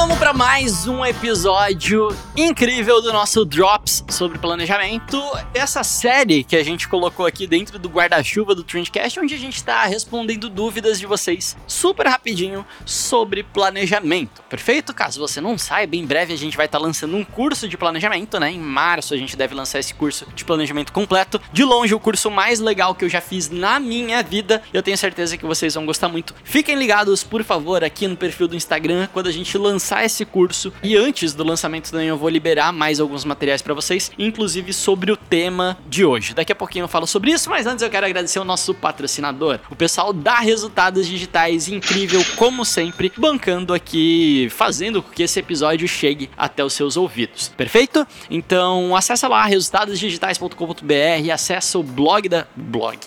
Vamos para mais um episódio incrível do nosso Drops sobre planejamento. Essa série que a gente colocou aqui dentro do guarda-chuva do Trendcast, onde a gente está respondendo dúvidas de vocês super rapidinho sobre planejamento. Perfeito? Caso você não saiba, em breve a gente vai estar tá lançando um curso de planejamento, né? Em março a gente deve lançar esse curso de planejamento completo. De longe, o curso mais legal que eu já fiz na minha vida. Eu tenho certeza que vocês vão gostar muito. Fiquem ligados, por favor, aqui no perfil do Instagram quando a gente lançar lançar esse curso e antes do lançamento também eu vou liberar mais alguns materiais para vocês, inclusive sobre o tema de hoje. Daqui a pouquinho eu falo sobre isso, mas antes eu quero agradecer o nosso patrocinador, o pessoal da Resultados Digitais, incrível como sempre, bancando aqui, fazendo com que esse episódio chegue até os seus ouvidos. Perfeito? Então acessa lá resultadosdigitais.com.br, acessa o blog da blog.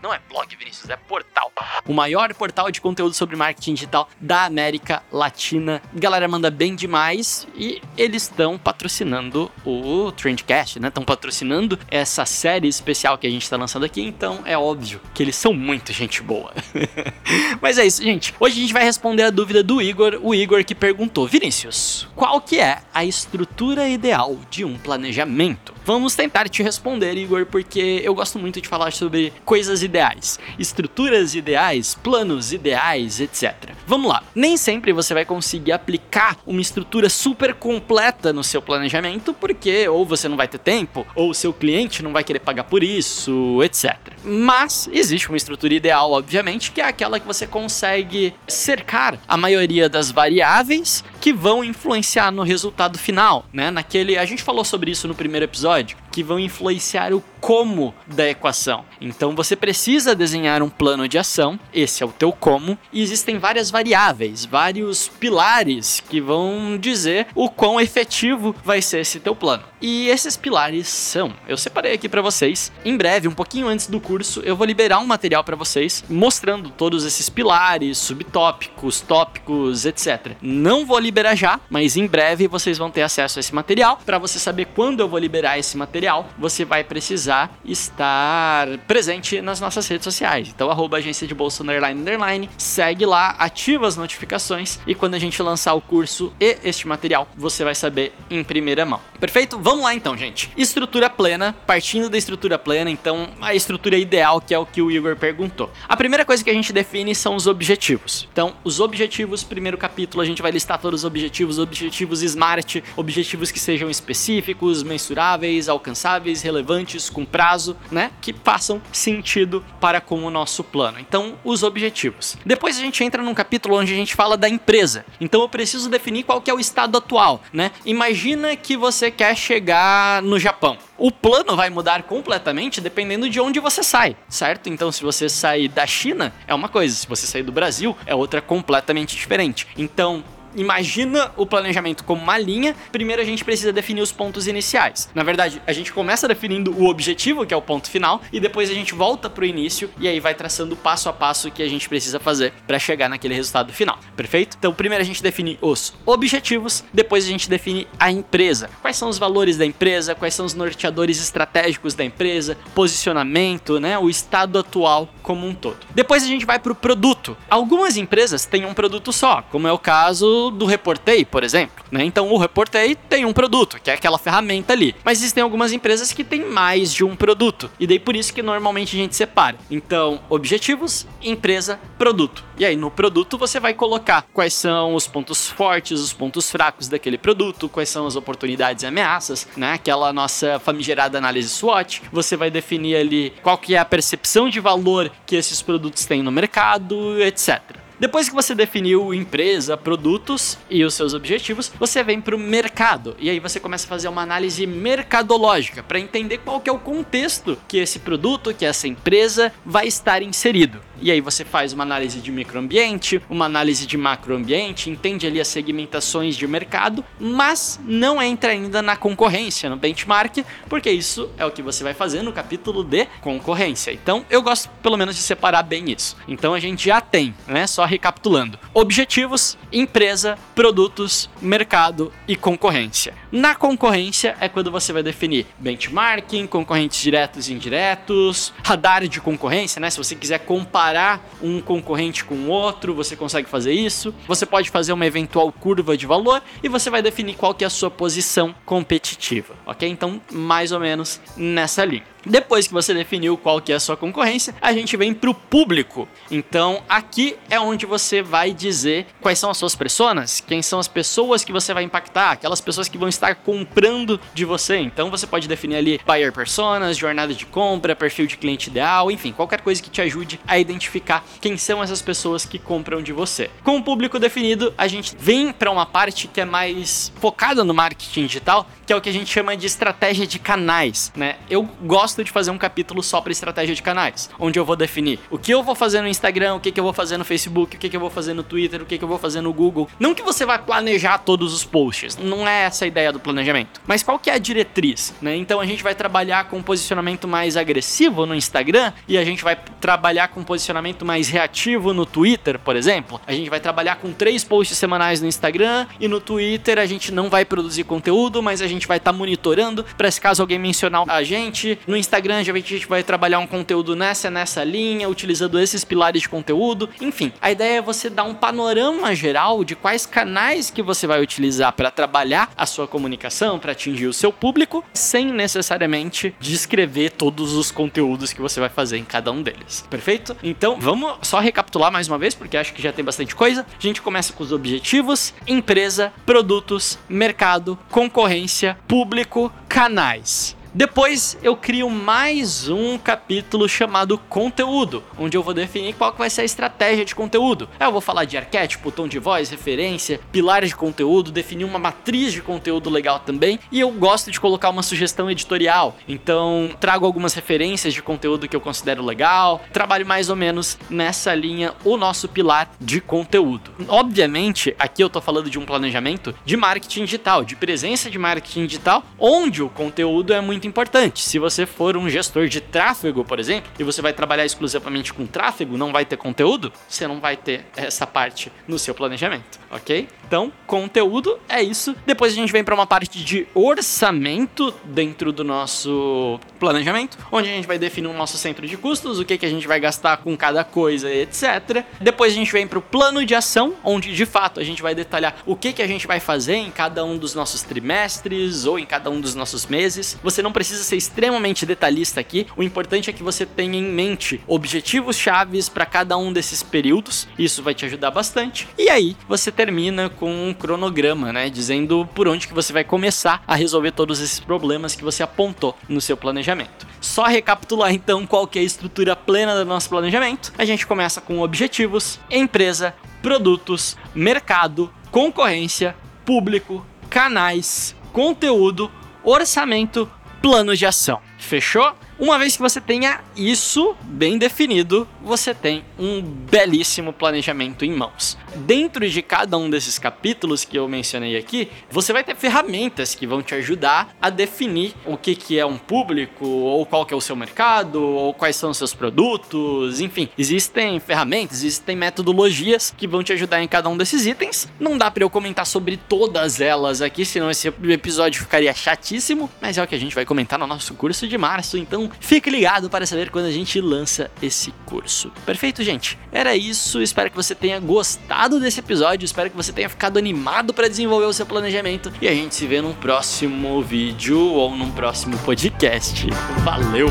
Não é blog, Vinícius, é portal. O maior portal de conteúdo sobre marketing digital da América Latina galera manda bem demais e eles estão patrocinando o Trendcast, né? Estão patrocinando essa série especial que a gente está lançando aqui, então é óbvio que eles são muito gente boa. Mas é isso, gente. Hoje a gente vai responder a dúvida do Igor, o Igor que perguntou: Vinícius, qual que é a estrutura ideal de um planejamento? Vamos tentar te responder, Igor, porque eu gosto muito de falar sobre coisas ideais, estruturas ideais, planos ideais, etc. Vamos lá. Nem sempre você vai conseguir aplicar uma estrutura super completa no seu planejamento, porque ou você não vai ter tempo, ou o seu cliente não vai querer pagar por isso, etc. Mas existe uma estrutura ideal, obviamente, que é aquela que você consegue cercar a maioria das variáveis que vão influenciar no resultado final, né? Naquele, a gente falou sobre isso no primeiro episódio episódio que vão influenciar o como da equação. Então você precisa desenhar um plano de ação, esse é o teu como, e existem várias variáveis, vários pilares que vão dizer o quão efetivo vai ser esse teu plano. E esses pilares são, eu separei aqui para vocês. Em breve, um pouquinho antes do curso, eu vou liberar um material para vocês mostrando todos esses pilares, subtópicos, tópicos, etc. Não vou liberar já, mas em breve vocês vão ter acesso a esse material. Para você saber quando eu vou liberar esse material material, você vai precisar estar presente nas nossas redes sociais. Então, arroba agência de bolsa underline, underline, segue lá, ativa as notificações e quando a gente lançar o curso e este material, você vai saber em primeira mão. Perfeito? Vamos lá então, gente. Estrutura plena, partindo da estrutura plena, então a estrutura ideal que é o que o Igor perguntou. A primeira coisa que a gente define são os objetivos. Então, os objetivos, primeiro capítulo, a gente vai listar todos os objetivos, objetivos SMART, objetivos que sejam específicos, mensuráveis, alcançáveis alcançáveis, relevantes, com prazo, né? Que façam sentido para com o nosso plano. Então, os objetivos. Depois a gente entra num capítulo onde a gente fala da empresa. Então, eu preciso definir qual que é o estado atual, né? Imagina que você quer chegar no Japão. O plano vai mudar completamente dependendo de onde você sai, certo? Então, se você sair da China, é uma coisa, se você sair do Brasil, é outra completamente diferente. Então, imagina o planejamento como uma linha, primeiro a gente precisa definir os pontos iniciais. Na verdade, a gente começa definindo o objetivo, que é o ponto final, e depois a gente volta pro início e aí vai traçando passo a passo o que a gente precisa fazer para chegar naquele resultado final. Perfeito? Então, primeiro a gente define os objetivos, depois a gente define a empresa. Quais são os valores da empresa, quais são os norteadores estratégicos da empresa, posicionamento, né, o estado atual como um todo. Depois a gente vai pro produto. Algumas empresas têm um produto só, como é o caso do, Reportei, por exemplo. Né? Então, o Reportei tem um produto, que é aquela ferramenta ali. Mas existem algumas empresas que têm mais de um produto. E daí por isso que normalmente a gente separa. Então, objetivos, empresa, produto. E aí, no produto, você vai colocar quais são os pontos fortes, os pontos fracos daquele produto, quais são as oportunidades e ameaças, né? Aquela nossa famigerada análise SWOT. Você vai definir ali qual que é a percepção de valor que esses produtos têm no mercado, etc. Depois que você definiu empresa, produtos e os seus objetivos, você vem para o mercado e aí você começa a fazer uma análise mercadológica para entender qual que é o contexto que esse produto, que essa empresa vai estar inserido. E aí você faz uma análise de microambiente, uma análise de macroambiente, entende ali as segmentações de mercado, mas não entra ainda na concorrência, no benchmark, porque isso é o que você vai fazer no capítulo de concorrência. Então, eu gosto pelo menos de separar bem isso. Então, a gente já tem, né? Só recapitulando: objetivos, empresa, produtos, mercado e concorrência. Na concorrência é quando você vai definir benchmarking, concorrentes diretos e indiretos, radar de concorrência, né? Se você quiser comparar um concorrente com outro, você consegue fazer isso. Você pode fazer uma eventual curva de valor e você vai definir qual que é a sua posição competitiva, ok? Então, mais ou menos nessa linha. Depois que você definiu qual que é a sua concorrência, a gente vem para o público. Então, aqui é onde você vai dizer quais são as suas personas, quem são as pessoas que você vai impactar, aquelas pessoas que vão estar comprando de você. Então, você pode definir ali buyer personas, jornada de compra, perfil de cliente ideal, enfim, qualquer coisa que te ajude a identificar quem são essas pessoas que compram de você. Com o público definido, a gente vem para uma parte que é mais focada no marketing digital, que é o que a gente chama de estratégia de canais, né? Eu gosto gosto de fazer um capítulo só para estratégia de canais, onde eu vou definir o que eu vou fazer no Instagram, o que, que eu vou fazer no Facebook, o que, que eu vou fazer no Twitter, o que, que eu vou fazer no Google. Não que você vai planejar todos os posts, não é essa a ideia do planejamento. Mas qual que é a diretriz, né? Então a gente vai trabalhar com um posicionamento mais agressivo no Instagram e a gente vai trabalhar com um posicionamento mais reativo no Twitter, por exemplo. A gente vai trabalhar com três posts semanais no Instagram e no Twitter a gente não vai produzir conteúdo, mas a gente vai estar tá monitorando para se caso alguém mencionar a gente no Instagram Instagram, já a gente vai trabalhar um conteúdo nessa nessa linha, utilizando esses pilares de conteúdo. Enfim, a ideia é você dar um panorama geral de quais canais que você vai utilizar para trabalhar a sua comunicação, para atingir o seu público, sem necessariamente descrever todos os conteúdos que você vai fazer em cada um deles. Perfeito? Então, vamos só recapitular mais uma vez, porque acho que já tem bastante coisa. A gente começa com os objetivos, empresa, produtos, mercado, concorrência, público, canais. Depois eu crio mais um capítulo chamado conteúdo, onde eu vou definir qual que vai ser a estratégia de conteúdo. Eu vou falar de arquétipo, tom de voz, referência, pilares de conteúdo, definir uma matriz de conteúdo legal também, e eu gosto de colocar uma sugestão editorial. Então, trago algumas referências de conteúdo que eu considero legal, trabalho mais ou menos nessa linha o nosso pilar de conteúdo. Obviamente, aqui eu tô falando de um planejamento de marketing digital, de presença de marketing digital, onde o conteúdo é muito muito importante. Se você for um gestor de tráfego, por exemplo, e você vai trabalhar exclusivamente com tráfego, não vai ter conteúdo, você não vai ter essa parte no seu planejamento, ok? Então, conteúdo é isso. Depois a gente vem para uma parte de orçamento dentro do nosso planejamento, onde a gente vai definir o nosso centro de custos, o que, que a gente vai gastar com cada coisa, etc. Depois a gente vem para o plano de ação, onde de fato a gente vai detalhar o que, que a gente vai fazer em cada um dos nossos trimestres ou em cada um dos nossos meses. Você não não precisa ser extremamente detalhista aqui. O importante é que você tenha em mente objetivos chaves para cada um desses períodos. Isso vai te ajudar bastante. E aí você termina com um cronograma, né, dizendo por onde que você vai começar a resolver todos esses problemas que você apontou no seu planejamento. Só recapitular então qual que é a estrutura plena do nosso planejamento. A gente começa com objetivos, empresa, produtos, mercado, concorrência, público, canais, conteúdo, orçamento, planos de ação. Fechou? Uma vez que você tenha isso bem definido, você tem um belíssimo planejamento em mãos. Dentro de cada um desses capítulos que eu mencionei aqui, você vai ter ferramentas que vão te ajudar a definir o que, que é um público, ou qual que é o seu mercado, ou quais são os seus produtos, enfim. Existem ferramentas, existem metodologias que vão te ajudar em cada um desses itens. Não dá para eu comentar sobre todas elas aqui, senão esse episódio ficaria chatíssimo, mas é o que a gente vai comentar no nosso curso de março, fique ligado para saber quando a gente lança esse curso. Perfeito, gente? Era isso. Espero que você tenha gostado desse episódio. Espero que você tenha ficado animado para desenvolver o seu planejamento. E a gente se vê num próximo vídeo ou num próximo podcast. Valeu!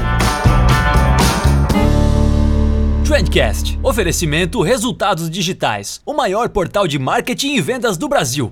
Trendcast. Oferecimento Resultados Digitais. O maior portal de marketing e vendas do Brasil.